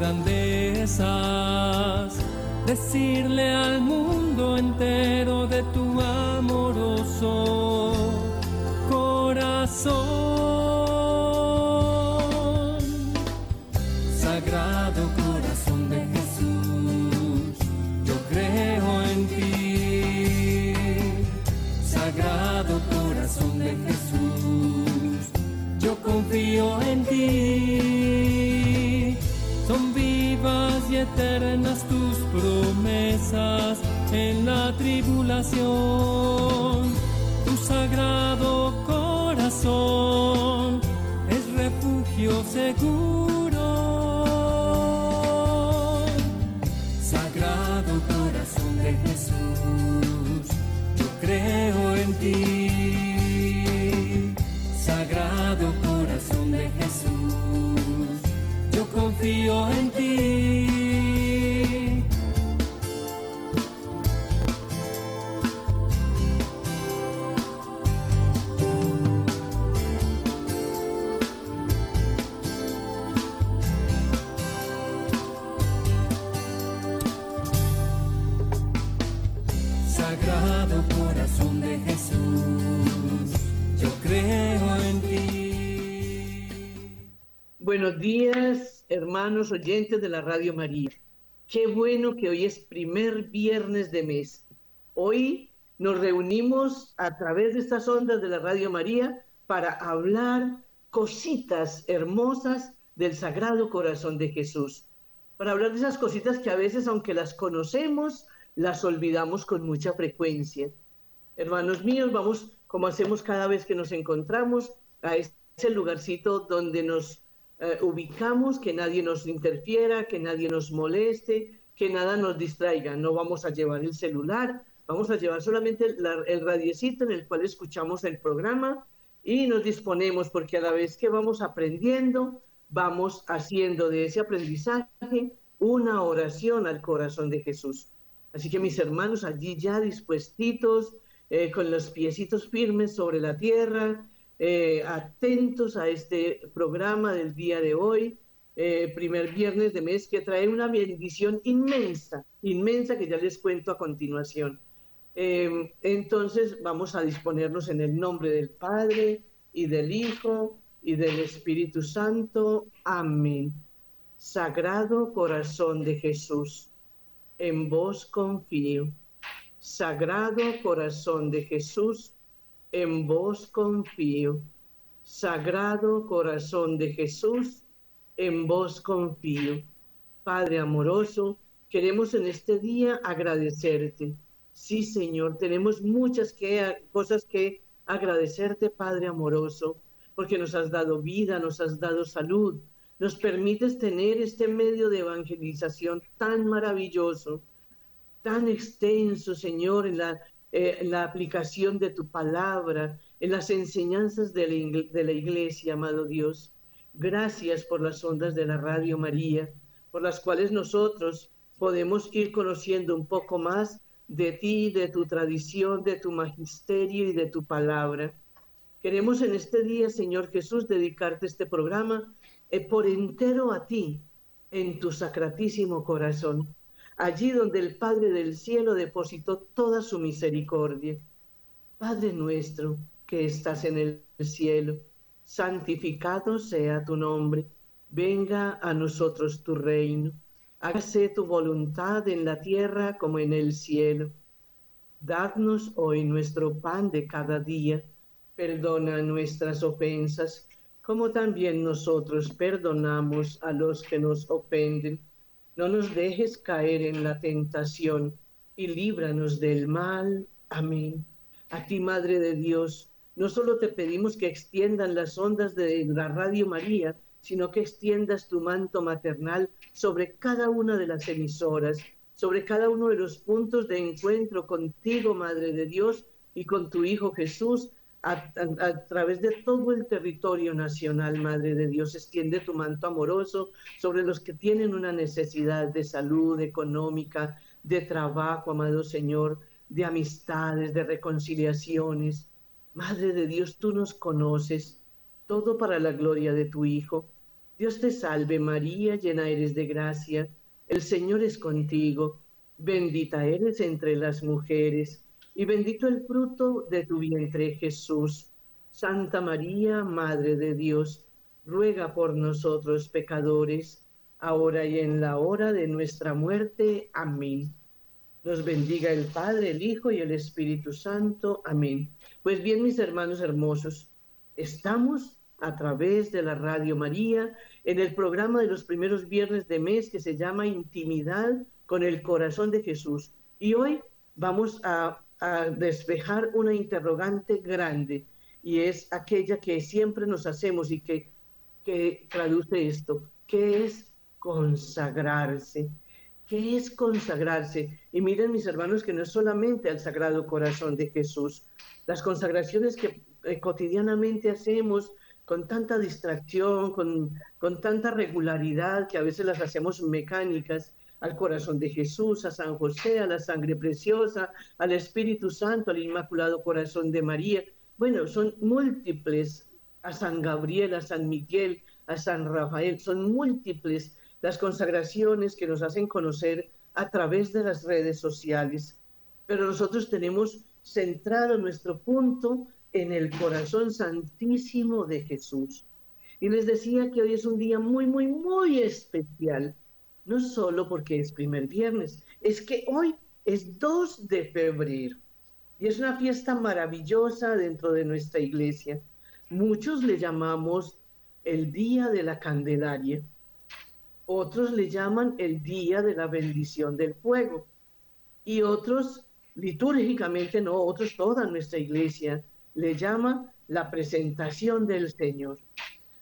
grandezas, decirle al mundo entero de tu amoroso corazón. Eternas tus promesas en la tribulación. Tu sagrado corazón es refugio seguro. Sagrado corazón de Jesús, yo creo en ti. Sagrado corazón de Jesús, yo confío en ti. Buenos días, hermanos oyentes de la Radio María. Qué bueno que hoy es primer viernes de mes. Hoy nos reunimos a través de estas ondas de la Radio María para hablar cositas hermosas del Sagrado Corazón de Jesús. Para hablar de esas cositas que a veces, aunque las conocemos, las olvidamos con mucha frecuencia. Hermanos míos, vamos, como hacemos cada vez que nos encontramos, a ese lugarcito donde nos eh, ubicamos, que nadie nos interfiera, que nadie nos moleste, que nada nos distraiga. No vamos a llevar el celular, vamos a llevar solamente la- el radiecito en el cual escuchamos el programa y nos disponemos porque a la vez que vamos aprendiendo, vamos haciendo de ese aprendizaje una oración al corazón de Jesús. Así que mis hermanos allí ya dispuestitos, eh, con los piecitos firmes sobre la tierra, eh, atentos a este programa del día de hoy, eh, primer viernes de mes, que trae una bendición inmensa, inmensa que ya les cuento a continuación. Eh, entonces vamos a disponernos en el nombre del Padre y del Hijo y del Espíritu Santo. Amén. Sagrado corazón de Jesús, en vos confío. Sagrado corazón de Jesús, en vos confío. Sagrado corazón de Jesús, en vos confío. Padre amoroso, queremos en este día agradecerte. Sí, Señor, tenemos muchas cosas que agradecerte, Padre amoroso, porque nos has dado vida, nos has dado salud, nos permites tener este medio de evangelización tan maravilloso, tan extenso, Señor, en la, eh, la aplicación de tu palabra, en las enseñanzas de la, de la iglesia, amado Dios. Gracias por las ondas de la Radio María, por las cuales nosotros podemos ir conociendo un poco más de ti, de tu tradición, de tu magisterio y de tu palabra. Queremos en este día, Señor Jesús, dedicarte este programa eh, por entero a ti, en tu sacratísimo corazón, allí donde el Padre del cielo depositó toda su misericordia. Padre nuestro que estás en el cielo, santificado sea tu nombre, venga a nosotros tu reino, hágase tu voluntad en la tierra como en el cielo. Dadnos hoy nuestro pan de cada día, perdona nuestras ofensas, como también nosotros perdonamos a los que nos ofenden. No nos dejes caer en la tentación y líbranos del mal. Amén. A ti, Madre de Dios, no solo te pedimos que extiendan las ondas de la Radio María, sino que extiendas tu manto maternal sobre cada una de las emisoras, sobre cada uno de los puntos de encuentro contigo, Madre de Dios, y con tu Hijo Jesús, a, través de todo el territorio nacional, Madre de Dios. Extiende tu manto amoroso sobre los que tienen una necesidad de salud económica, de trabajo, amado Señor, de amistades, de reconciliaciones. Madre de Dios, tú nos conoces, todo para la gloria de tu Hijo. Dios te salve María, llena eres de gracia, el Señor es contigo, bendita eres entre las mujeres, y bendito el fruto de tu vientre Jesús. Santa María, Madre de Dios, ruega por nosotros pecadores, ahora y en la hora de nuestra muerte. Amén. Nos bendiga el Padre, el Hijo y el Espíritu Santo. Amén. Pues bien, mis hermanos hermosos, estamos a través de la Radio María en el programa de los primeros viernes de mes que se llama Intimidad con el Corazón de Jesús. Y hoy vamos a, despejar una interrogante grande y es aquella que siempre nos hacemos y que, que traduce esto. ¿Qué es consagrarse? ¿Qué es consagrarse? Y miren mis hermanos que no es solamente al Sagrado Corazón de Jesús. Las consagraciones que eh, cotidianamente hacemos con tanta distracción, con, con tanta regularidad que a veces las hacemos mecánicas al corazón de Jesús, a San José, a la sangre preciosa, al Espíritu Santo, al Inmaculado Corazón de María. Bueno, son múltiples, a San Gabriel, a San Miguel, a San Rafael, son múltiples las consagraciones que nos hacen conocer a través de las redes sociales. Pero nosotros tenemos centrado nuestro punto en el corazón santísimo de Jesús. Y les decía que hoy es un día muy, muy, muy especial, no solo porque es primer viernes, es que hoy es 2 de febrero y es una fiesta maravillosa dentro de nuestra iglesia. Muchos le llamamos el Día de la Candelaria, otros le llaman el Día de la Bendición del Fuego y otros litúrgicamente no, otros toda nuestra iglesia le llama la presentación del Señor.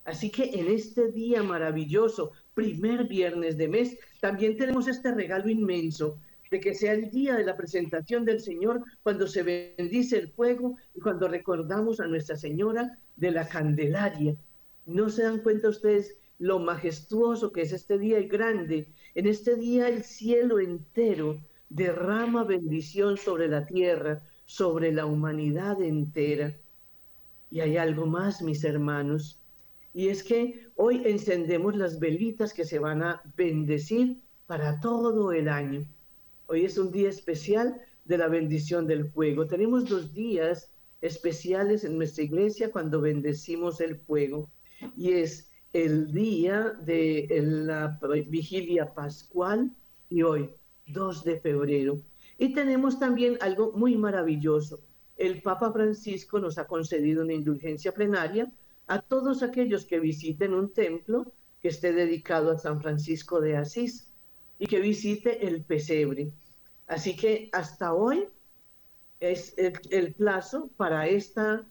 Así que en este día maravilloso, primer viernes de mes, también tenemos este regalo inmenso de que sea el día de la presentación del Señor cuando se bendice el fuego y cuando recordamos a Nuestra Señora de la Candelaria. ¿No se dan cuenta ustedes lo majestuoso que es este día y grande? En este día el cielo entero derrama bendición sobre la tierra, sobre la humanidad entera. Y hay algo más, mis hermanos, y es que hoy encendemos las velitas que se van a bendecir para todo el año. Hoy es un día especial de la bendición del fuego. Tenemos dos días especiales en nuestra iglesia cuando bendecimos el fuego y es el día de la vigilia pascual y hoy, 2 de febrero. Y tenemos también algo muy maravilloso. El Papa Francisco nos ha concedido una indulgencia plenaria a todos aquellos que visiten un templo que esté dedicado a San Francisco de Asís y que visite el pesebre. Así que hasta hoy es el, plazo para esta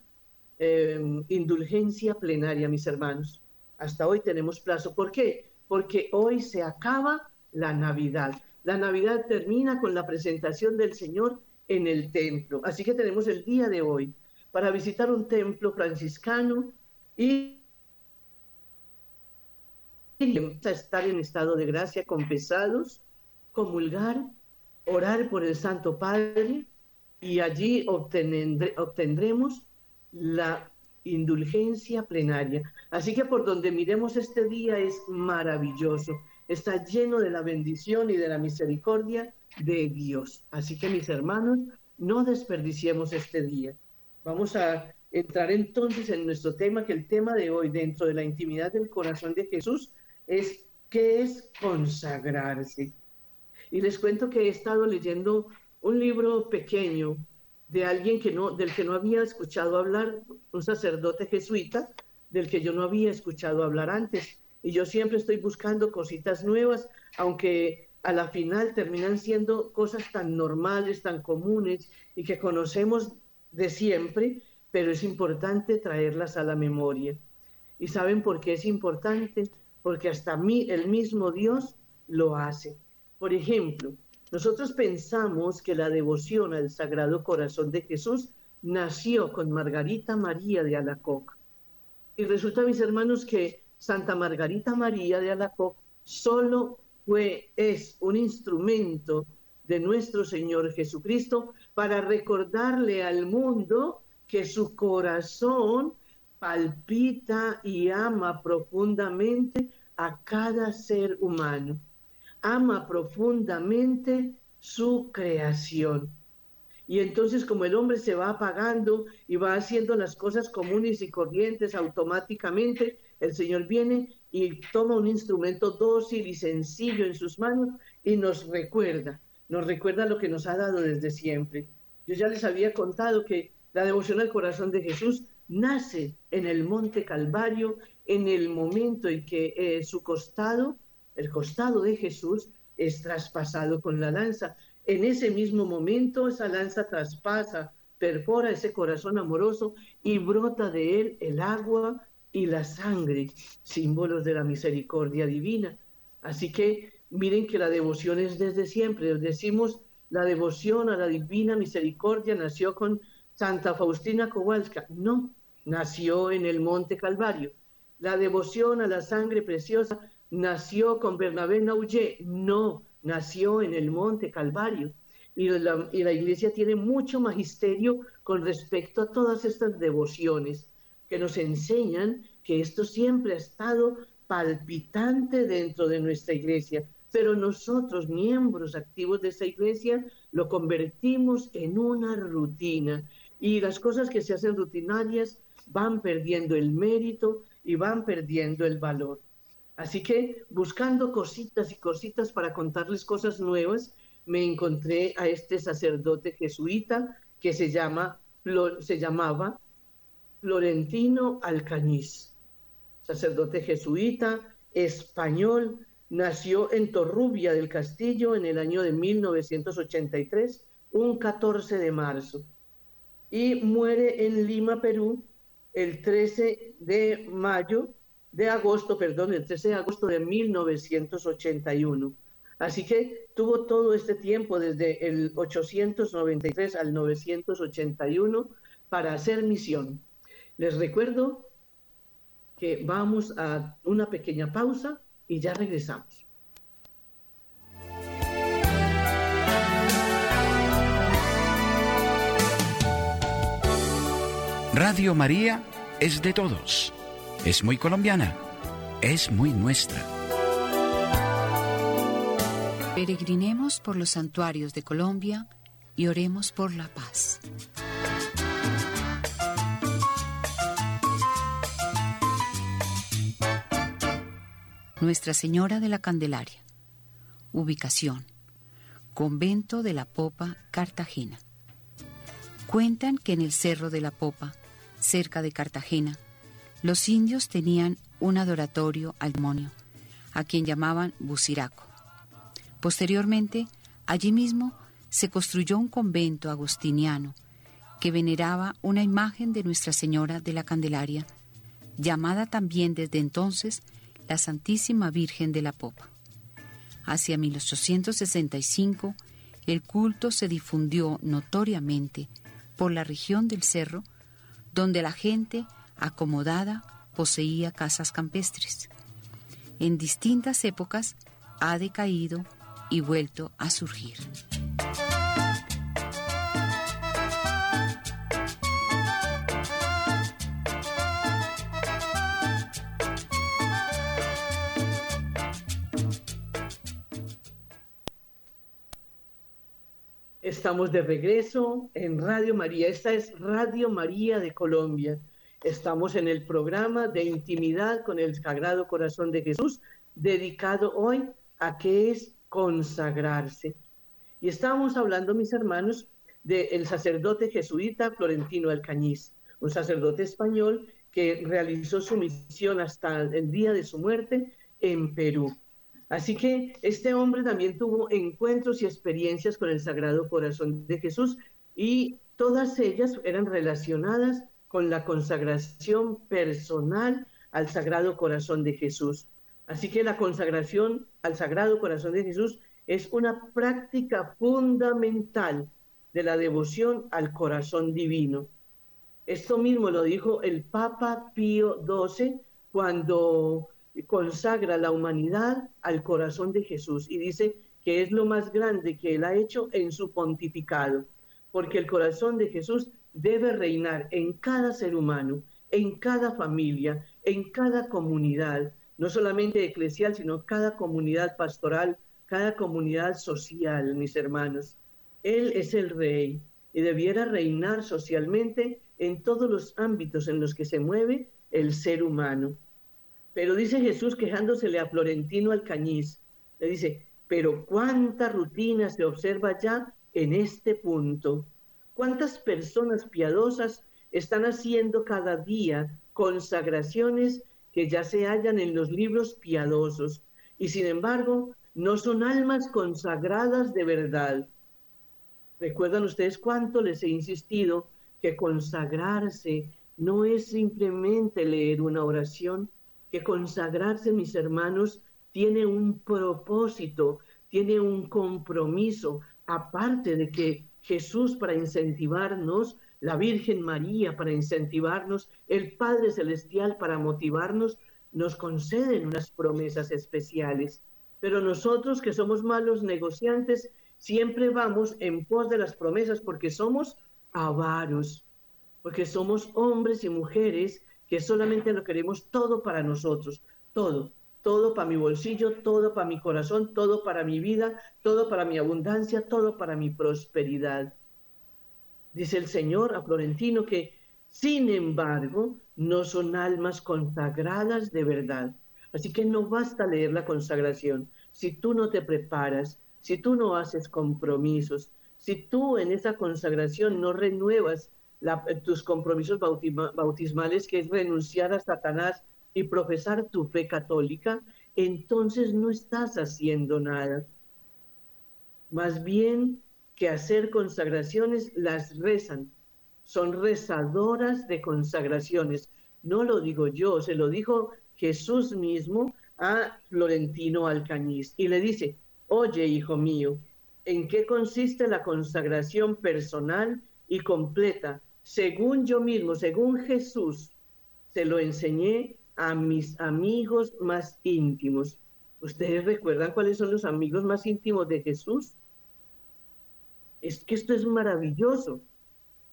em, indulgencia plenaria, mis hermanos. Hasta hoy tenemos plazo. ¿Por qué? Porque hoy se acaba la Navidad. La Navidad termina con la presentación del Señor en el templo. Así que tenemos el día de hoy para visitar un templo franciscano y estar en estado de gracia confesados, comulgar, orar por el Santo Padre y allí obtendremos la indulgencia plenaria. Así que por donde miremos este día es maravilloso está lleno de la bendición y de la misericordia de Dios. Así que mis hermanos, no desperdiciemos este día. Vamos a entrar entonces en nuestro tema, que el tema de hoy dentro de la intimidad del corazón de Jesús es qué es consagrarse. Y les cuento que he estado leyendo un libro pequeño de alguien que no, del que no había escuchado hablar, un sacerdote jesuita, del que yo no había escuchado hablar antes y yo siempre estoy buscando cositas nuevas, aunque a la final terminan siendo cosas tan normales, tan comunes y que conocemos de siempre, pero es importante traerlas a la memoria. ¿Y saben por qué es importante? Porque hasta mí el mismo Dios lo hace. Por ejemplo, nosotros pensamos que la devoción al Sagrado Corazón de Jesús nació con Margarita María de Alacoc. Y resulta, mis hermanos, que Santa Margarita María de Alacoc solo fue, es un instrumento de nuestro Señor Jesucristo para recordarle al mundo que su corazón palpita y ama profundamente a cada ser humano. Ama profundamente su creación. Y entonces como el hombre se va apagando y va haciendo las cosas comunes y corrientes automáticamente, el Señor viene y toma un instrumento dócil y sencillo en sus manos y nos recuerda, nos recuerda lo que nos ha dado desde siempre. Yo ya les había contado que la devoción al corazón de Jesús nace en el monte Calvario, en el momento en que eh, su costado, el costado de Jesús, es traspasado con la lanza. En ese mismo momento esa lanza traspasa, perfora ese corazón amoroso y brota de él el agua y la sangre, símbolos de la misericordia divina. Así que miren que la devoción es desde siempre. Decimos la devoción a la divina misericordia nació con Santa Faustina Kowalska. No, nació en el Monte Calvario. La devoción a la sangre preciosa nació con Bernabé Nauyé. No, nació en el Monte Calvario. Y la, iglesia tiene mucho magisterio con respecto a todas estas devociones que nos enseñan que esto siempre ha estado palpitante dentro de nuestra iglesia, pero nosotros, miembros activos de esa iglesia, lo convertimos en una rutina y las cosas que se hacen rutinarias van perdiendo el mérito y van perdiendo el valor. Así que buscando cositas y cositas para contarles cosas nuevas, me encontré a este sacerdote jesuita que se, llama, se llamaba Florentino Alcañiz, sacerdote jesuita, español, nació en Torrubia del Castillo en el año de 1983, un 14 de marzo, y muere en Lima, Perú, el 13 de mayo de agosto, perdón, el 13 de agosto de 1981. Así que tuvo todo este tiempo, desde el 893 al 981, para hacer misión. Les recuerdo que vamos a una pequeña pausa y ya regresamos. Radio María es de todos es muy colombiana, es muy nuestra. Peregrinemos por los santuarios de Colombia y oremos por la paz. Nuestra Señora de la Candelaria. Ubicación. Convento de la Popa, Cartagena. Cuentan que en el Cerro de la Popa, cerca de Cartagena, los indios tenían un adoratorio al demonio, a quien llamaban Buciraco. Posteriormente, allí mismo se construyó un convento agustiniano que veneraba una imagen de Nuestra Señora de la Candelaria, llamada también desde entonces la Santísima Virgen de la Popa. Hacia 1865, el culto se difundió notoriamente por la región del cerro, donde la gente acomodada, poseía casas campestres. En distintas épocas ha decaído y vuelto a surgir. Estamos de regreso en Radio María. Esta es Radio María de Colombia. Estamos en el programa de intimidad con el Sagrado Corazón de Jesús, dedicado hoy a qué es consagrarse. Y estábamos hablando, mis hermanos, del sacerdote jesuita Florentino Alcañiz, un sacerdote español que realizó su misión hasta el día de su muerte en Perú. Así que este hombre también tuvo encuentros y experiencias con el Sagrado Corazón de Jesús y todas ellas eran relacionadas con la consagración personal al Sagrado Corazón de Jesús. Así que la consagración al Sagrado Corazón de Jesús es una práctica fundamental de la devoción al corazón divino. Esto mismo lo dijo el Papa Pío XII cuando consagra la humanidad al corazón de Jesús y dice que es lo más grande que él ha hecho en su pontificado, porque el corazón de Jesús debe reinar en cada ser humano, en cada familia, en cada comunidad, no solamente eclesial, sino cada comunidad pastoral, cada comunidad social, mis hermanos. Él es el rey y debiera reinar socialmente en todos los ámbitos en los que se mueve el ser humano. Pero dice Jesús quejándosele a Florentino Alcañiz, le dice, pero cuánta rutina se observa ya en este punto. ¿Cuántas personas piadosas están haciendo cada día consagraciones que ya se hallan en los libros piadosos y sin embargo no son almas consagradas de verdad? ¿Recuerdan ustedes cuánto les he insistido que consagrarse no es simplemente leer una oración, que consagrarse, mis hermanos, tiene un propósito, tiene un compromiso, aparte de que Jesús para incentivarnos, la Virgen María para incentivarnos, el Padre Celestial para motivarnos, nos conceden unas promesas especiales. Pero nosotros que somos malos negociantes, siempre vamos en pos de las promesas porque somos avaros, porque somos hombres y mujeres que solamente lo queremos todo para nosotros, todo, todo para mi bolsillo, todo para mi corazón, todo para mi vida, todo para mi abundancia, todo para mi prosperidad. Dice el Señor a Florentino que, sin embargo, no son almas consagradas de verdad. Así que no basta leer la consagración. Si tú no te preparas, si tú no haces compromisos, si tú en esa consagración no renuevas tus compromisos bautismales, que es renunciar a Satanás y profesar tu fe católica, entonces no estás haciendo nada. Más bien que hacer consagraciones, las rezan. Son rezadoras de consagraciones. No lo digo yo, se lo dijo Jesús mismo a Florentino Alcañiz y le dice, oye, hijo mío, ¿en qué consiste la consagración personal y completa según yo mismo, según Jesús, se lo enseñé a mis amigos más íntimos. ¿Ustedes recuerdan cuáles son los amigos más íntimos de Jesús? Es que esto es maravilloso,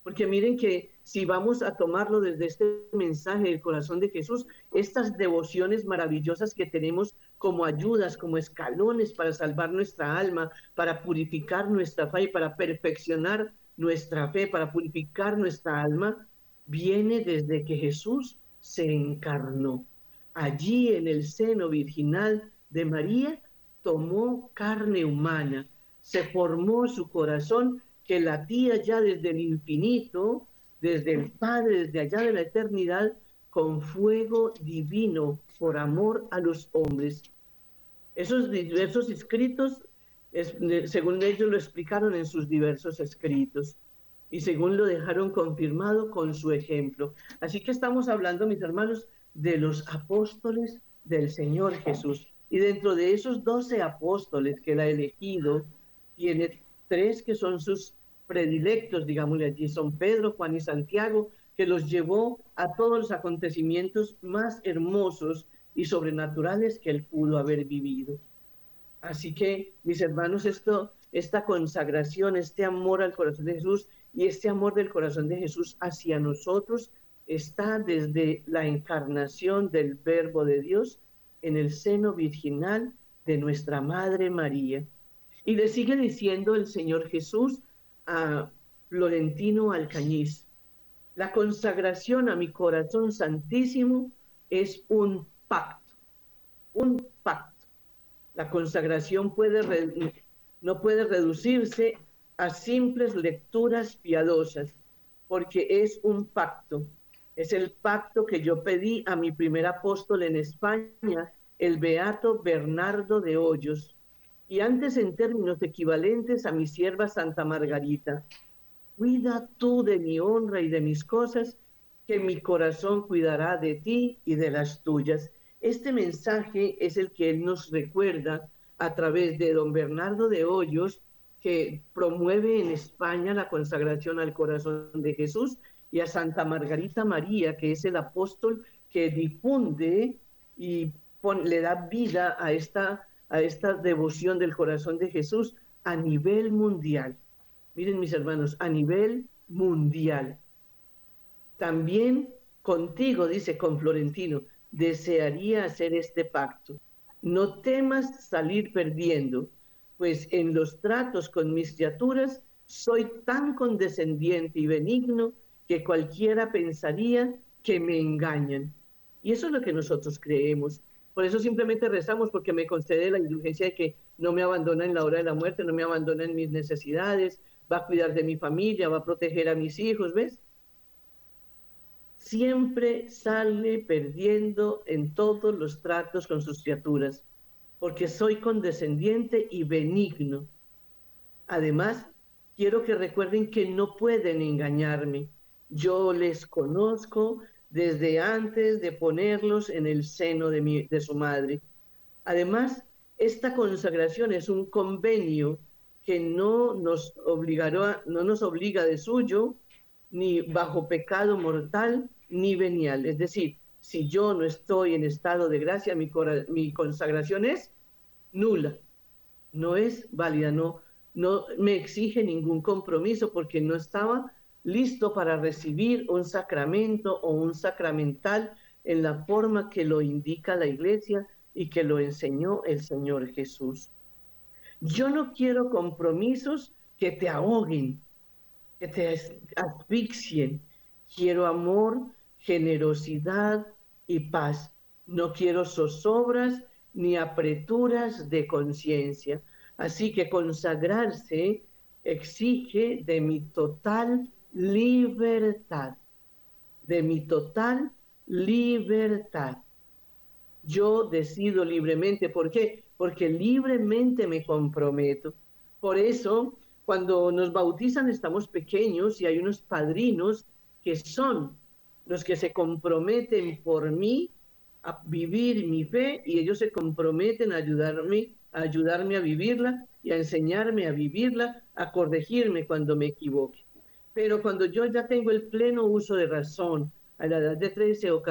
porque miren que si vamos a tomarlo desde este mensaje del corazón de Jesús, estas devociones maravillosas que tenemos como ayudas, como escalones para salvar nuestra alma, para purificar nuestra fe y para perfeccionar nuestra fe, para purificar nuestra alma, viene desde que Jesús se encarnó. Allí en el seno virginal de María tomó carne humana, se formó su corazón que latía ya desde el infinito, desde el Padre, desde allá de la eternidad, con fuego divino por amor a los hombres. Esos diversos escritos según ellos lo explicaron en sus diversos escritos y según lo dejaron confirmado con su ejemplo. Así que estamos hablando, mis hermanos, de los apóstoles del Señor Jesús. Y dentro de esos doce apóstoles que él ha elegido, tiene tres que son sus predilectos, digámosle allí, son Pedro, Juan y Santiago, que los llevó a todos los acontecimientos más hermosos y sobrenaturales que él pudo haber vivido. Así que, mis hermanos, esta consagración, este amor al corazón de Jesús y este amor del corazón de Jesús hacia nosotros está desde la encarnación del Verbo de Dios en el seno virginal de nuestra Madre María. Y le sigue diciendo el Señor Jesús a Florentino Alcañiz, la consagración a mi corazón santísimo es un pacto, un pacto la consagración no puede reducirse a simples lecturas piadosas, porque es un pacto. Es el pacto que yo pedí a mi primer apóstol en España, el beato Bernardo de Hoyos, y antes en términos equivalentes a mi sierva Santa Margarita. Cuida tú de mi honra y de mis cosas, que mi corazón cuidará de ti y de las tuyas. Este mensaje es el que él nos recuerda a través de don Bernardo de Hoyos, que promueve en España la consagración al corazón de Jesús, y a Santa Margarita María, que es el apóstol que difunde y le da vida a esta, a esta devoción del corazón de Jesús a nivel mundial. Miren mis hermanos, a nivel mundial. También contigo, dice con Florentino, desearía hacer este pacto. No temas salir perdiendo, pues en los tratos con mis criaturas soy tan condescendiente y benigno que cualquiera pensaría que me engañan. Y eso es lo que nosotros creemos. Por eso simplemente rezamos porque me concede la indulgencia de que no me abandona en la hora de la muerte, no me abandona en mis necesidades, va a cuidar de mi familia, va a proteger a mis hijos, ¿ves? Siempre sale perdiendo en todos los tratos con sus criaturas, porque soy condescendiente y benigno. Además, quiero que recuerden que no pueden engañarme. Yo les conozco, desde antes de ponerlos en el seno de, de su madre. Además, esta consagración es un convenio que no nos, obligará, no nos obliga de suyo, ni bajo pecado mortal, ni venial. Es decir, si yo no estoy en estado de gracia, mi, mi consagración es nula, no es válida, no, no me exige ningún compromiso porque no estaba listo para recibir un sacramento o un sacramental en la forma que lo indica la iglesia y que lo enseñó el Señor Jesús. Yo no quiero compromisos que te ahoguen, que te asfixien. Quiero amor, generosidad y paz. No quiero zozobras ni apreturas de conciencia. Así que consagrarse exige de mi total libertad, de mi total libertad. Yo decido libremente, ¿por qué? Porque libremente me comprometo. Por eso, cuando nos bautizan estamos pequeños y hay unos padrinos que son los que se comprometen por mí a vivir mi fe y ellos se comprometen a ayudarme, a ayudarme a vivirla y a enseñarme a vivirla, a corregirme cuando me equivoque. Pero cuando yo ya tengo el pleno uso de razón, a la edad de 13 o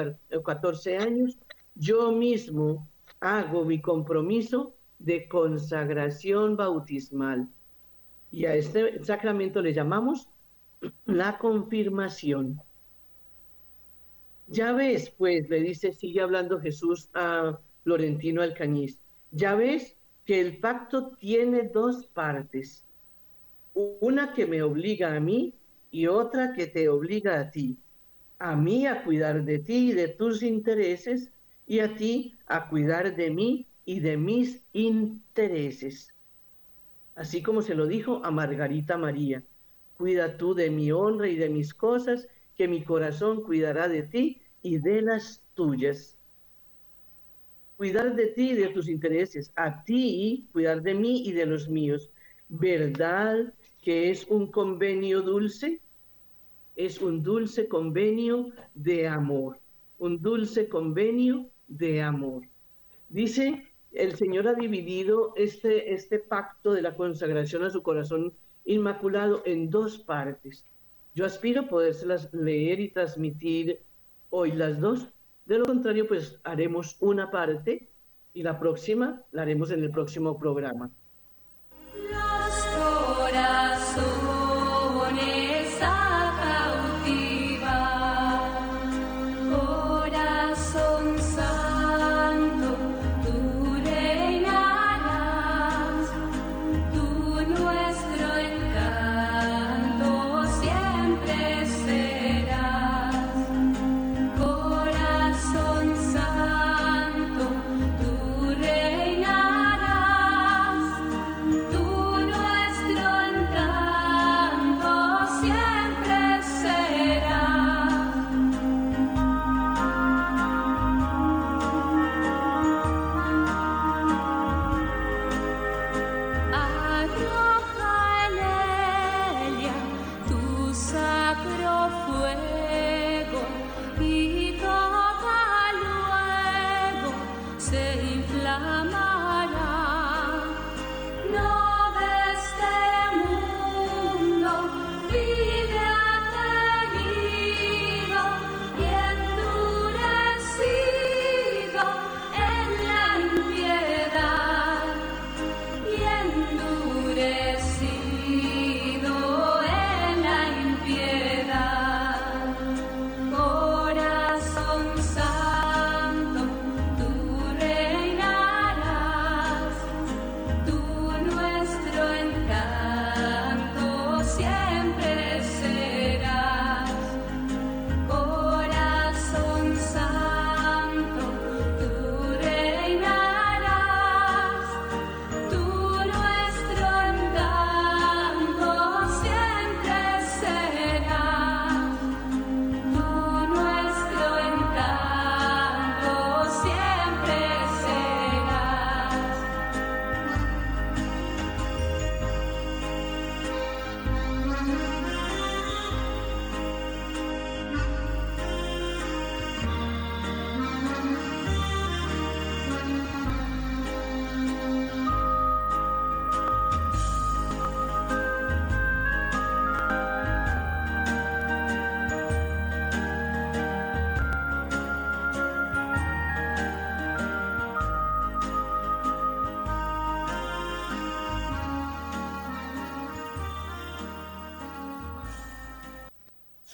14 años, yo mismo hago mi compromiso de consagración bautismal. Y a este sacramento le llamamos la confirmación. Ya ves, pues, le dice, sigue hablando Jesús a Florentino Alcañiz, ya ves que el pacto tiene dos partes. Una que me obliga a mí y otra que te obliga a ti, a mí a cuidar de ti y de tus intereses y a ti a cuidar de mí y de mis intereses. Así como se lo dijo a Margarita María, cuida tú de mi honra y de mis cosas, que mi corazón cuidará de ti y de las tuyas. Cuidar de ti y de tus intereses, a ti cuidar de mí y de los míos. ¿Verdad que es un convenio dulce? es un dulce convenio de amor, un dulce convenio de amor. Dice, el Señor ha dividido este, este pacto de la consagración a su corazón inmaculado en dos partes. Yo aspiro a podérselas leer y transmitir hoy las dos. De lo contrario, pues haremos una parte y la próxima la haremos en el próximo programa.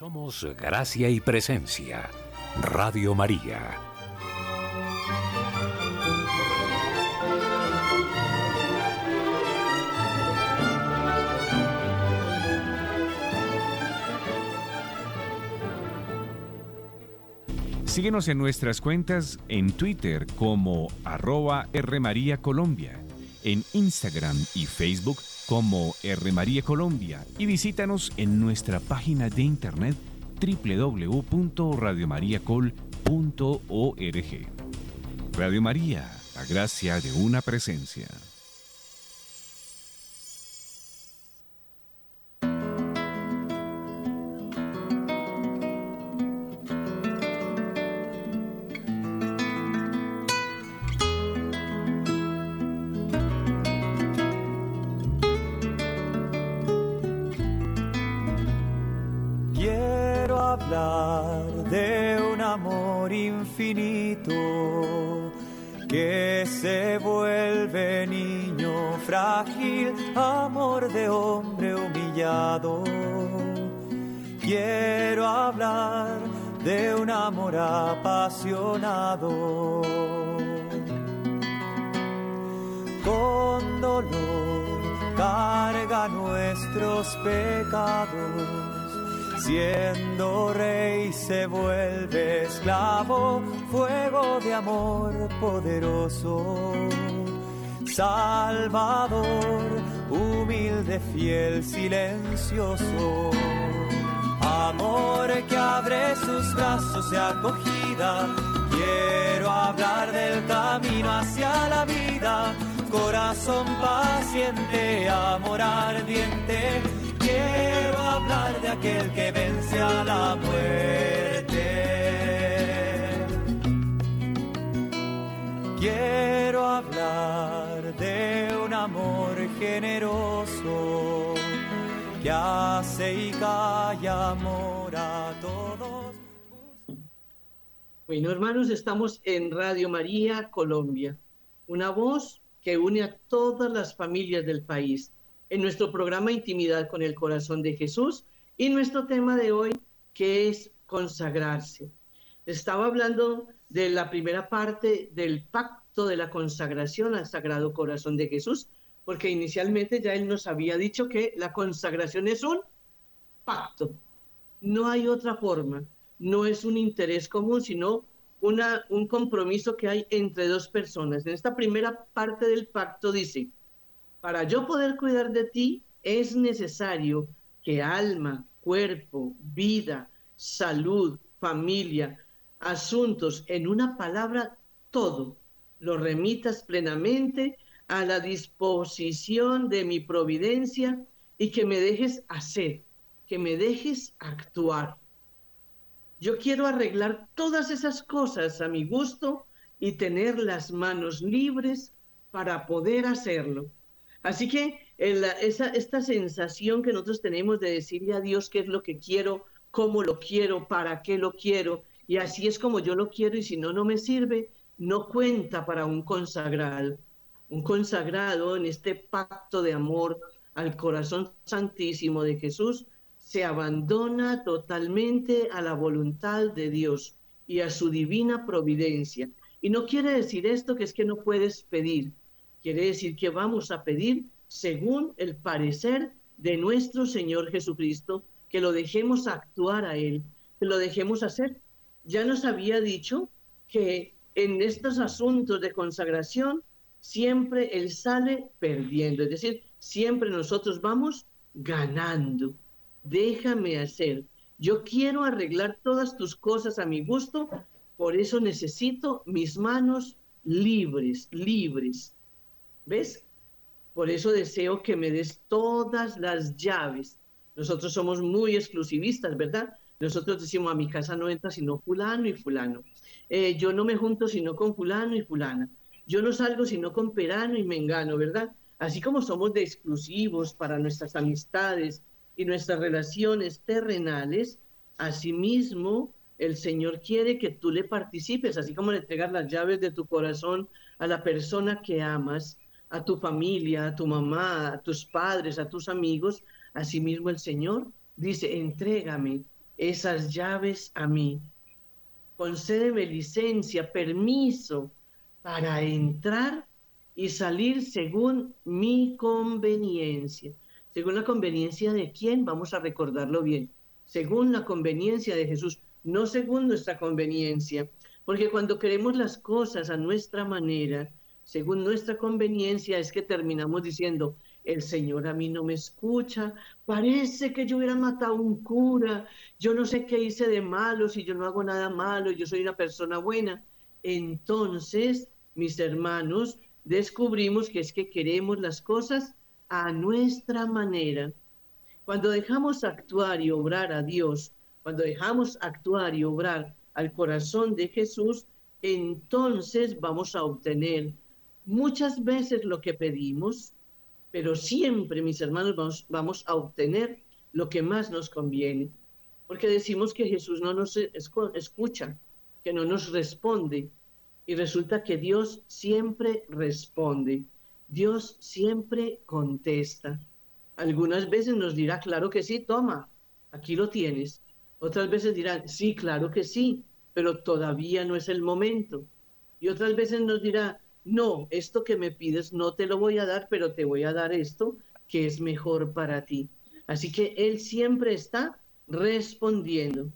Somos Gracia y Presencia. Radio María. Síguenos en nuestras cuentas en Twitter como arroba Colombia, en Instagram y Facebook como R María Colombia y visítanos en nuestra página de internet www.radiomariacol.org. Radio María, la gracia de una presencia. Amor poderoso. Salvador, humilde, fiel, silencioso amor que abre sus brazos de acogida. Quiero hablar del camino hacia la vida, corazón paciente, amor ardiente. Quiero hablar de aquel que vence a la muerte. Quiero hablar de un amor generoso que hace y calla amor a todos. Bueno, hermanos, estamos en Radio María Colombia, una voz que une a todas las familias del país. En nuestro programa Intimidad con el Corazón de Jesús y nuestro tema de hoy, que es consagrarse. Estaba hablando de la primera parte del pacto de la consagración al Sagrado Corazón de Jesús, porque inicialmente ya él nos había dicho que la consagración es un pacto. No hay otra forma, no es un interés común, sino una, un compromiso que hay entre dos personas. En esta primera parte del pacto dice, para yo poder cuidar de ti es necesario que alma, cuerpo, vida, salud, familia, asuntos, en una palabra, todo, lo remitas plenamente a la disposición de mi providencia y que me dejes hacer, que me dejes actuar. Yo quiero arreglar todas esas cosas a mi gusto y tener las manos libres para poder hacerlo. Así que esa, esta sensación que nosotros tenemos de decirle a Dios qué es lo que quiero, cómo lo quiero, para qué lo quiero, y así es como yo lo quiero y si no, no me sirve, no cuenta para un consagrado un consagrado en este pacto de amor al corazón santísimo de Jesús, se abandona totalmente a la voluntad de Dios y a su divina providencia. Y no quiere decir esto que es que no puedes pedir, quiere decir que vamos a pedir según el parecer de nuestro Señor Jesucristo, que lo dejemos actuar a Él, que lo dejemos hacer. Ya nos había dicho que en estos asuntos de consagración siempre Él sale perdiendo, es decir, siempre nosotros vamos ganando. Déjame hacer. Yo quiero arreglar todas tus cosas a mi gusto, por eso necesito mis manos libres, libres. ¿Ves? Por eso deseo que me des todas las llaves. Nosotros somos muy exclusivistas, ¿verdad? Nosotros decimos, a mi casa no entra sino fulano y fulano. Eh, yo no me junto sino con fulano y fulana. Yo no salgo sino con Perano y Mengano, ¿verdad? Así como somos de exclusivos para nuestras amistades y nuestras relaciones terrenales, asimismo el Señor quiere que tú le participes, así como le entregas las llaves de tu corazón a la persona que amas, a tu familia, a tu mamá, a tus padres, a tus amigos, asimismo el Señor dice, entrégame, esas llaves a mí. Concédeme licencia, permiso para entrar y salir según mi conveniencia. ¿Según la conveniencia de quién? Vamos a recordarlo bien. Según la conveniencia de Jesús, no según nuestra conveniencia. Porque cuando queremos las cosas a nuestra manera, según nuestra conveniencia, es que terminamos diciendo, el Señor a mí no me escucha, parece que yo hubiera matado un cura, yo no sé qué hice de malo, si yo no hago nada malo, yo soy una persona buena. Entonces, mis hermanos, descubrimos que es que queremos las cosas a nuestra manera. Cuando dejamos actuar y obrar a Dios, cuando dejamos actuar y obrar al corazón de Jesús, entonces vamos a obtener muchas veces lo que pedimos, pero siempre, mis hermanos, vamos, vamos a obtener lo que más nos conviene. Porque decimos que Jesús no nos escucha, que no nos responde. Y resulta que Dios siempre responde. Dios siempre contesta. Algunas veces nos dirá, claro que sí, toma, aquí lo tienes. Otras veces dirá, sí, claro que sí, pero todavía no es el momento. Y otras veces nos dirá, no, esto que me pides no te lo voy a dar, pero te voy a dar esto que es mejor para ti. Así que Él siempre está respondiendo.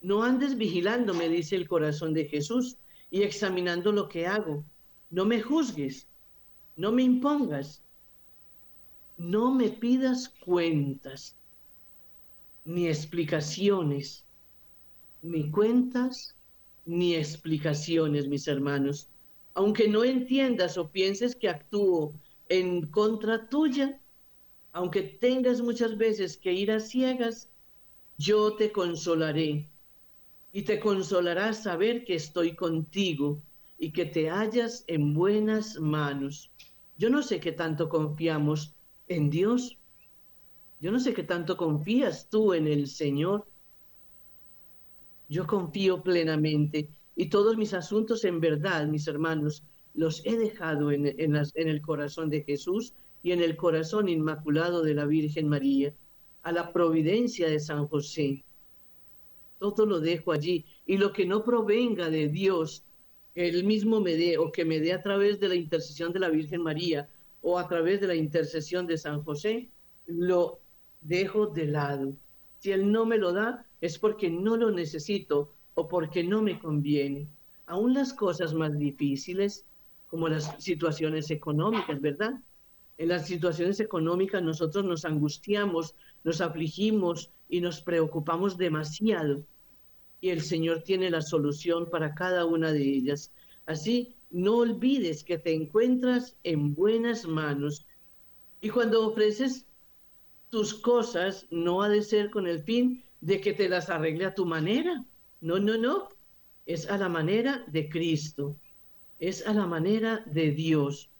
No andes vigilando, me dice el corazón de Jesús, y examinando lo que hago. No me juzgues, no me impongas, no me pidas cuentas, ni explicaciones, ni cuentas, ni explicaciones, mis hermanos aunque no entiendas o pienses que actúo en contra tuya, aunque tengas muchas veces que ir a ciegas, yo te consolaré y te consolará saber que estoy contigo y que te hallas en buenas manos. Yo no sé qué tanto confiamos en Dios. Yo no sé qué tanto confías tú en el Señor. Yo confío plenamente y todos mis asuntos en verdad, mis hermanos, los he dejado en, en el corazón de Jesús y en el corazón inmaculado de la Virgen María, a la providencia de San José. Todo lo dejo allí y lo que no provenga de Dios, que Él mismo me dé o que me dé a través de la intercesión de la Virgen María o a través de la intercesión de San José, lo dejo de lado. Si Él no me lo da, es porque no lo necesito o porque no me conviene. Aún las cosas más difíciles, como las situaciones económicas, ¿verdad? En las situaciones económicas nosotros nos angustiamos, nos afligimos y nos preocupamos demasiado. Y el Señor tiene la solución para cada una de ellas. Así, no olvides que te encuentras en buenas manos. Y cuando ofreces tus cosas, no ha de ser con el fin de que te las arregle a tu manera, no, no, no. Es a la manera de Cristo. Es a la manera de Dios.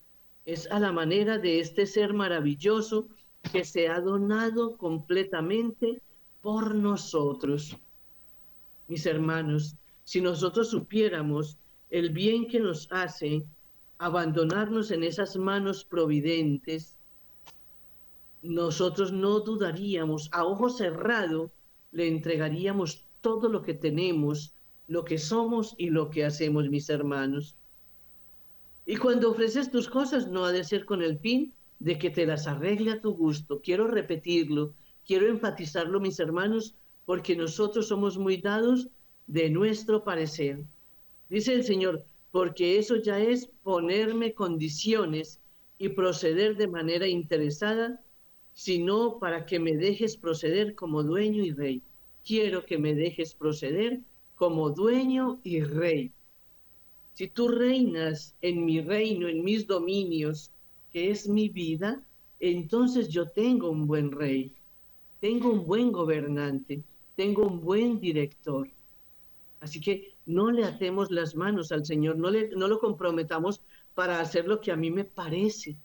Es a la manera de este ser maravilloso que se ha donado completamente por nosotros. Mis hermanos, si nosotros supiéramos el bien que nos hace abandonarnos en esas manos providentes, nosotros no dudaríamos, a ojo cerrado, le entregaríamos todo lo que tenemos, lo que somos y lo que hacemos, mis hermanos. Y cuando ofreces tus cosas, no ha de ser con el fin de que te las arregle a tu gusto. Quiero repetirlo, quiero enfatizarlo, mis hermanos, porque nosotros somos muy dados de nuestro parecer. Dice el Señor, porque eso ya es ponerme condiciones y proceder de manera interesada, sino para que me dejes proceder como dueño y rey quiero que me dejes proceder como dueño y rey. Si tú reinas en mi reino, en mis dominios, que es mi vida, entonces yo tengo un buen rey, tengo un buen gobernante, tengo un buen director. Así que no le atemos las manos al Señor, no, le, no lo comprometamos para hacer lo que a mí me parece,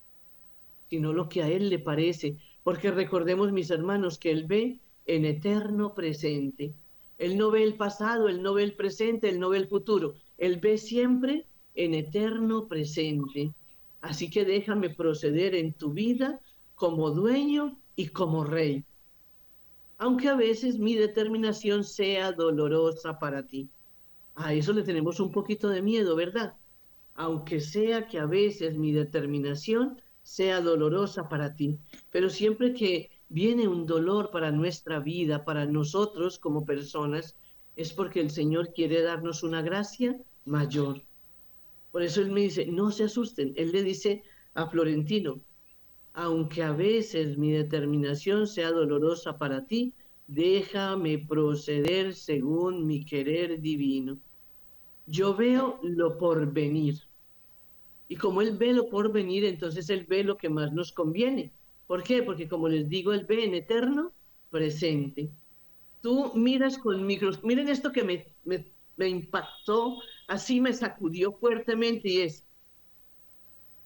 sino lo que a Él le parece. Porque recordemos, mis hermanos, que Él ve en eterno presente. Él no ve el pasado, él no ve el presente, él no ve el futuro. Él ve siempre en eterno presente. Así que déjame proceder en tu vida como dueño y como rey. aunque a veces mi determinación sea dolorosa para ti. A eso le tenemos un poquito de miedo, ¿verdad? Aunque sea que a veces mi determinación sea dolorosa para ti, pero siempre que viene un dolor para nuestra vida, para nosotros como personas, es porque el Señor quiere darnos una gracia mayor. Por eso Él me dice, no se asusten. Él le dice a Florentino, aunque a veces mi determinación sea dolorosa para ti, déjame proceder según mi querer divino. Yo veo lo por venir. Y como Él ve lo por venir, entonces Él ve lo que más nos conviene. ¿Por qué? Porque como les digo, Él ve en eterno presente. Tú miras con micros, miren esto que me, me, me impactó, así me sacudió fuertemente y es,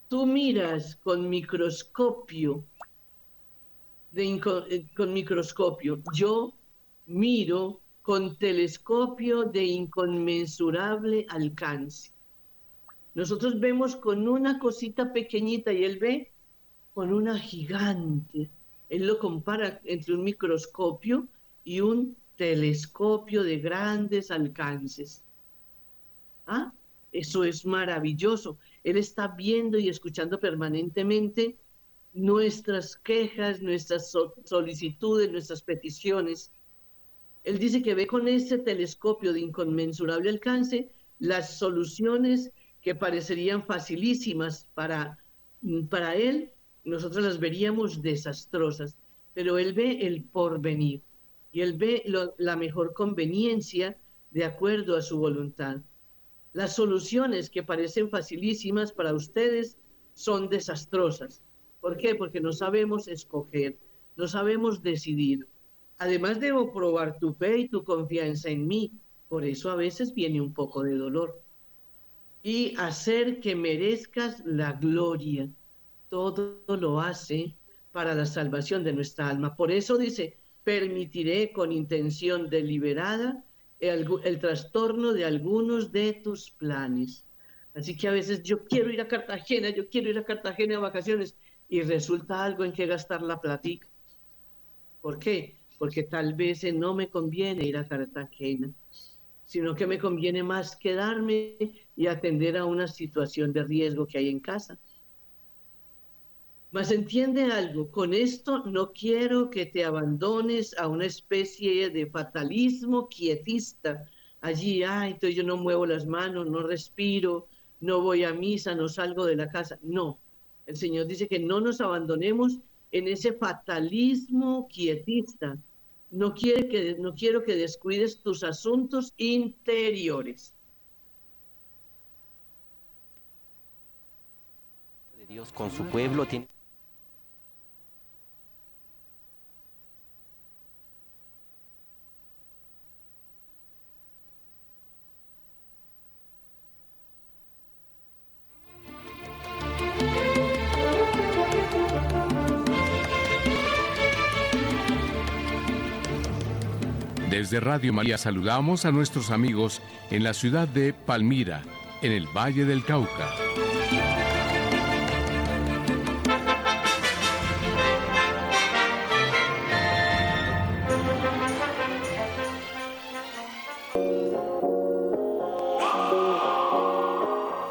tú miras con microscopio, de, eh, con microscopio, yo miro con telescopio de inconmensurable alcance. Nosotros vemos con una cosita pequeñita y él ve con una gigante. Él lo compara entre un microscopio y un telescopio de grandes alcances. ¿Ah? Eso es maravilloso. Él está viendo y escuchando permanentemente nuestras quejas, nuestras solicitudes, nuestras peticiones. Él dice que ve con ese telescopio de inconmensurable alcance las soluciones que parecerían facilísimas para, para él, nosotros las veríamos desastrosas, pero él ve el porvenir y él ve la mejor conveniencia de acuerdo a su voluntad. Las soluciones que parecen facilísimas para ustedes son desastrosas. ¿Por qué? Porque no sabemos escoger, no sabemos decidir. Además debo probar tu fe y tu confianza en mí. Por eso a veces viene un poco de dolor. Y hacer que merezcas la gloria. Todo lo hace para la salvación de nuestra alma. Por eso dice, permitiré con intención deliberada el, trastorno de algunos de tus planes. Así que a veces yo quiero ir a Cartagena, yo quiero ir a Cartagena a vacaciones y resulta algo en que gastar la platica. ¿Por qué? Porque tal vez no me conviene ir a Cartagena, sino que me conviene más quedarme y atender a una situación de riesgo que hay en casa. Mas entiende algo, con esto no quiero que te abandones a una especie de fatalismo quietista. Allí, ay, entonces yo no muevo las manos, no respiro, no voy a misa, no salgo de la casa. No, el Señor dice que no nos abandonemos en ese fatalismo quietista. No, quiere que, no quiero que descuides tus asuntos interiores. Dios con su pueblo tiene Desde Radio María saludamos a nuestros amigos en la ciudad de Palmira, en el Valle del Cauca.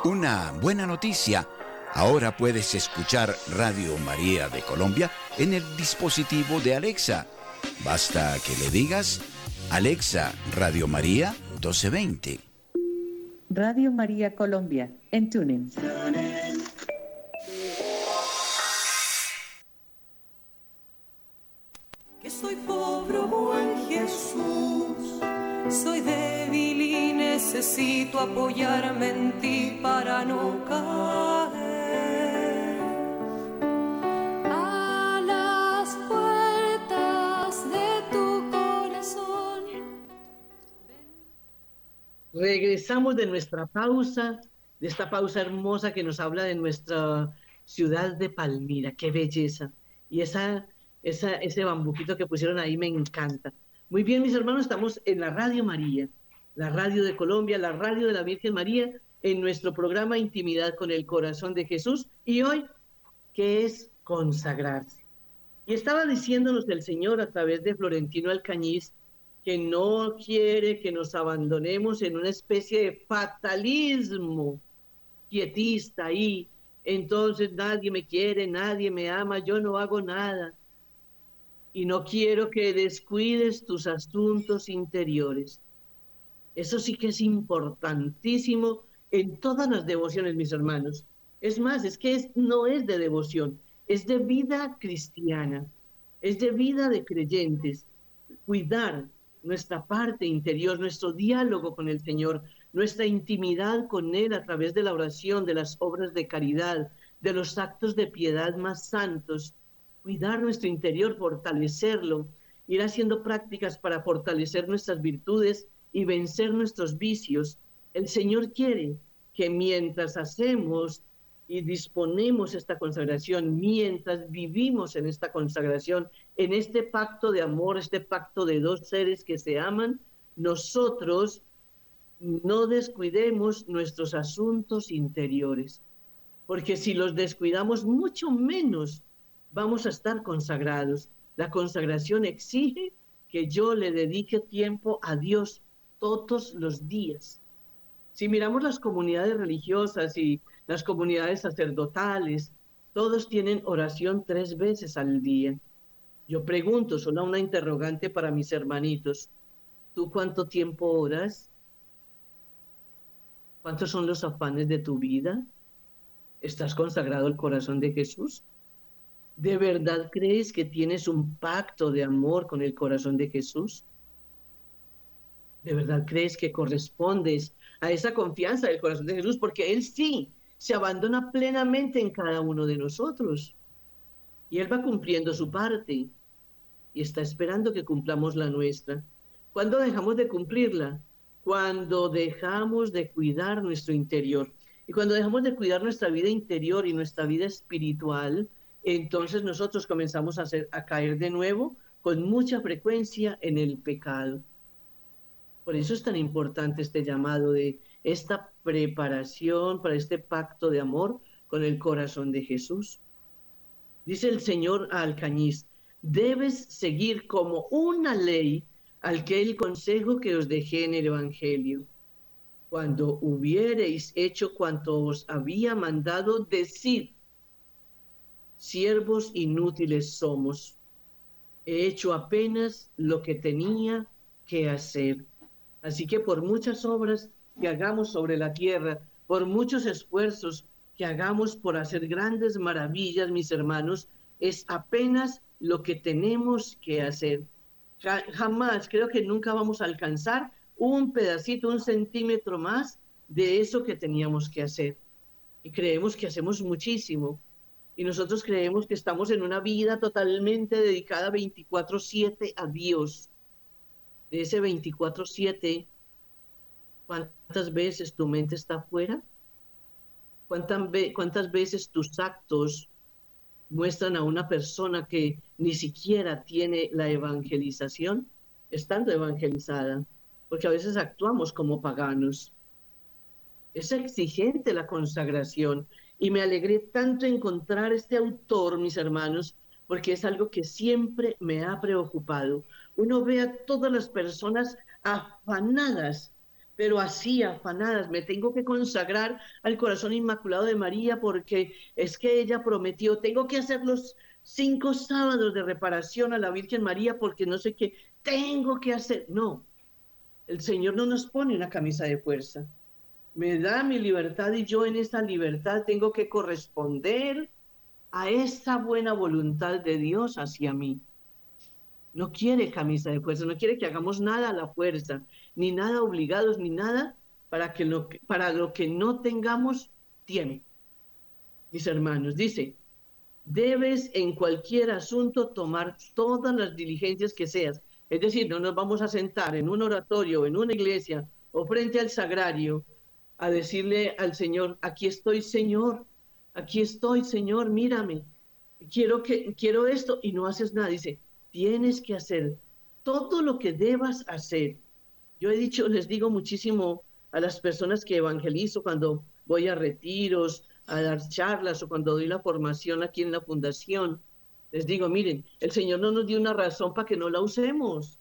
Una buena noticia. Ahora puedes escuchar Radio María de Colombia en el dispositivo de Alexa. Basta que le digas Alexa, Radio María 1220. Radio María Colombia, en Tuning. Que soy pobre, buen Jesús, soy débil y necesito apoyarme en ti para no caer. Regresamos de nuestra pausa, de esta pausa hermosa que nos habla de nuestra ciudad de Palmira. Qué belleza. Y esa, ese bambuquito que pusieron ahí me encanta. Muy bien, mis hermanos, estamos en la Radio María, la radio de Colombia, la radio de la Virgen María, en nuestro programa Intimidad con el Corazón de Jesús. Y hoy, ¿qué es consagrarse? Y estaba diciéndonos el Señor a través de Florentino Alcañiz que no quiere que nos abandonemos en una especie de fatalismo quietista ahí. Entonces nadie me quiere, nadie me ama, yo no hago nada. Y no quiero que descuides tus asuntos interiores. Eso sí que es importantísimo en todas las devociones, mis hermanos. Es más, es que no es de devoción, es de vida cristiana, es de vida de creyentes. Cuidar nuestra parte interior, nuestro diálogo con el Señor, nuestra intimidad con Él a través de la oración, de las obras de caridad, de los actos de piedad más santos. Cuidar nuestro interior, fortalecerlo, ir haciendo prácticas para fortalecer nuestras virtudes y vencer nuestros vicios. El Señor quiere que mientras hacemos y disponemos esta consagración, mientras vivimos en esta consagración, en este pacto de amor, este pacto de dos seres que se aman, nosotros no descuidemos nuestros asuntos interiores, porque si los descuidamos, mucho menos vamos a estar consagrados. La consagración exige que yo le dedique tiempo a Dios todos los días. Si miramos las comunidades religiosas y las comunidades sacerdotales, todos tienen oración tres veces al día. Yo pregunto, solo una interrogante para mis hermanitos, ¿tú cuánto tiempo oras? ¿Cuántos son los afanes de tu vida? ¿Estás consagrado al corazón de Jesús? ¿De verdad crees que tienes un pacto de amor con el corazón de Jesús? ¿De verdad crees que correspondes a esa confianza del corazón de Jesús? Porque Él sí se abandona plenamente en cada uno de nosotros. Y Él va cumpliendo su parte y está esperando que cumplamos la nuestra. ¿Cuándo dejamos de cumplirla? Cuando dejamos de cuidar nuestro interior. Y cuando dejamos de cuidar nuestra vida interior y nuestra vida espiritual, entonces nosotros comenzamos a, a caer de nuevo con mucha frecuencia en el pecado. Por eso es tan importante este llamado de esta preparación para este pacto de amor con el corazón de Jesús. Dice el Señor a Alcañiz, debes seguir como una ley aquel consejo que os dejé en el Evangelio. Cuando hubiereis hecho cuanto os había mandado, decir, siervos inútiles somos. He hecho apenas lo que tenía que hacer. Así que por muchas obras que hagamos sobre la tierra, por muchos esfuerzos que hagamos por hacer grandes maravillas, mis hermanos, es apenas lo que tenemos que hacer. Jamás, creo que nunca vamos a alcanzar un pedacito, un centímetro más de eso que teníamos que hacer. Y creemos que hacemos muchísimo. Y nosotros creemos que estamos en una vida totalmente dedicada 24/7 a Dios. De ese 24/7 ¿Cuántas veces tu mente está afuera? ¿Cuántas, veces tus actos muestran a una persona que ni siquiera tiene la evangelización, estando evangelizada? Porque a veces actuamos como paganos. Es exigente la consagración y me alegré tanto encontrar este autor, mis hermanos, porque es algo que siempre me ha preocupado. Uno ve a todas las personas afanadas pero así afanadas, me tengo que consagrar al corazón inmaculado de María porque es que ella prometió, tengo que hacer los cinco sábados de reparación a la Virgen María porque no sé qué, tengo que hacer. No, el Señor no nos pone una camisa de fuerza. Me da mi libertad y yo en esa libertad tengo que corresponder a esa buena voluntad de Dios hacia mí. No quiere camisa de fuerza, no quiere que hagamos nada a la fuerza ni nada obligados, ni nada para, que lo, para lo que no tengamos tiempo. Mis hermanos, dice, debes en cualquier asunto tomar todas las diligencias que seas. Es decir, no nos vamos a sentar en un oratorio, en una iglesia o frente al sagrario a decirle al Señor, aquí estoy Señor, aquí estoy Señor, mírame, quiero, que, quiero esto y no haces nada. Dice, tienes que hacer todo lo que debas hacer yo he dicho, les digo muchísimo a las personas que evangelizo cuando voy a retiros, a dar charlas o cuando doy la formación aquí en la fundación, Les digo, miren, el Señor no nos dio una razón para que no la usemos.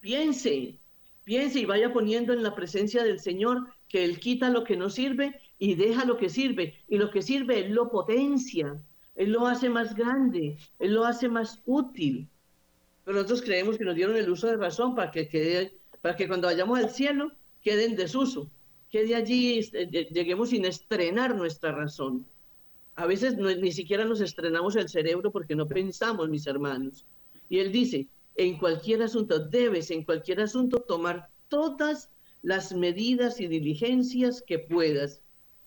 Piense, piense y vaya poniendo en la presencia del Señor que Él quita lo que no sirve y deja lo que sirve. Y lo que sirve Él lo potencia, Él lo hace más grande, Él lo hace más útil. Pero nosotros creemos que nos dieron el uso de razón para que, quede, para que cuando vayamos al cielo quede en desuso, que de allí este, lleguemos sin estrenar nuestra razón. A veces ni siquiera nos estrenamos el cerebro porque no pensamos, mis hermanos. Y él dice, en cualquier asunto, debes en cualquier asunto tomar todas las medidas y diligencias que puedas,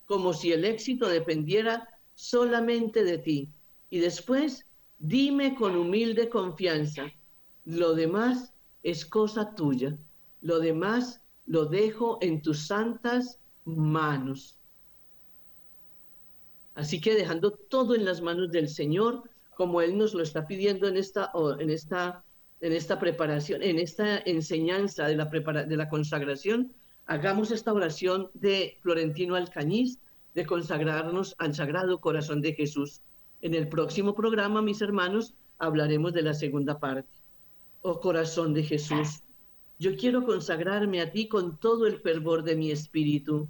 como si el éxito dependiera solamente de ti. Y después, dime con humilde confianza, lo demás es cosa tuya, lo demás lo dejo en tus santas manos. Así que dejando todo en las manos del Señor, como Él nos lo está pidiendo en esta, en esta, en esta preparación, en esta enseñanza de la, de la consagración, hagamos esta oración de Florentino Alcañiz, de consagrarnos al Sagrado Corazón de Jesús. En el próximo programa, mis hermanos, hablaremos de la segunda parte. Oh corazón de Jesús, yo quiero consagrarme a ti con todo el fervor de mi espíritu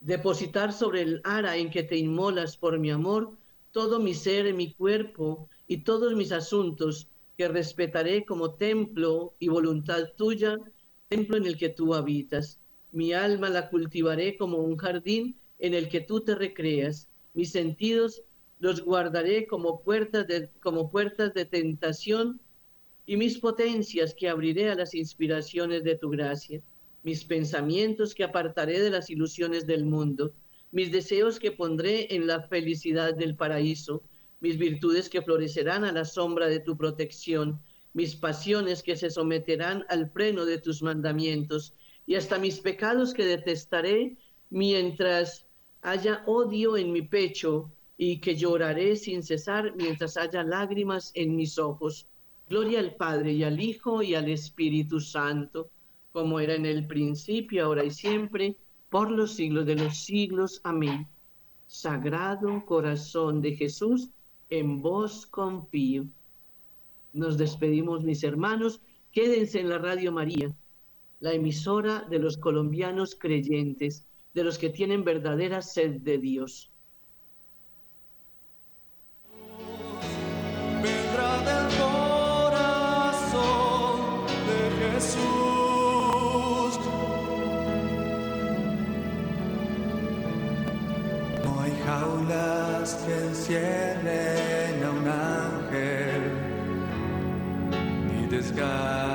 depositar sobre el ara en que te inmolas por mi amor todo mi ser, mi cuerpo y todos mis asuntos, que respetaré como templo y voluntad tuya, templo en el que tú habitas. Mi alma la cultivaré como un jardín en el que tú te recreas. Mis sentidos los guardaré como puertas de, como puertas de tentación y mis potencias que abriré a las inspiraciones de tu gracia mis pensamientos que apartaré de las ilusiones del mundo, mis deseos que pondré en la felicidad del paraíso, mis virtudes que florecerán a la sombra de tu protección, mis pasiones que se someterán al freno de tus mandamientos, y hasta mis pecados que detestaré mientras haya odio en mi pecho y que lloraré sin cesar mientras haya lágrimas en mis ojos. Gloria al Padre y al Hijo y al Espíritu Santo como era en el principio, ahora y siempre, por los siglos de los siglos. Amén. Sagrado corazón de Jesús, en vos confío. Nos despedimos, mis hermanos. Quédense en la Radio María, la emisora de los colombianos creyentes, de los que tienen verdadera sed de Dios. Que encierren a un ángel ni desgarren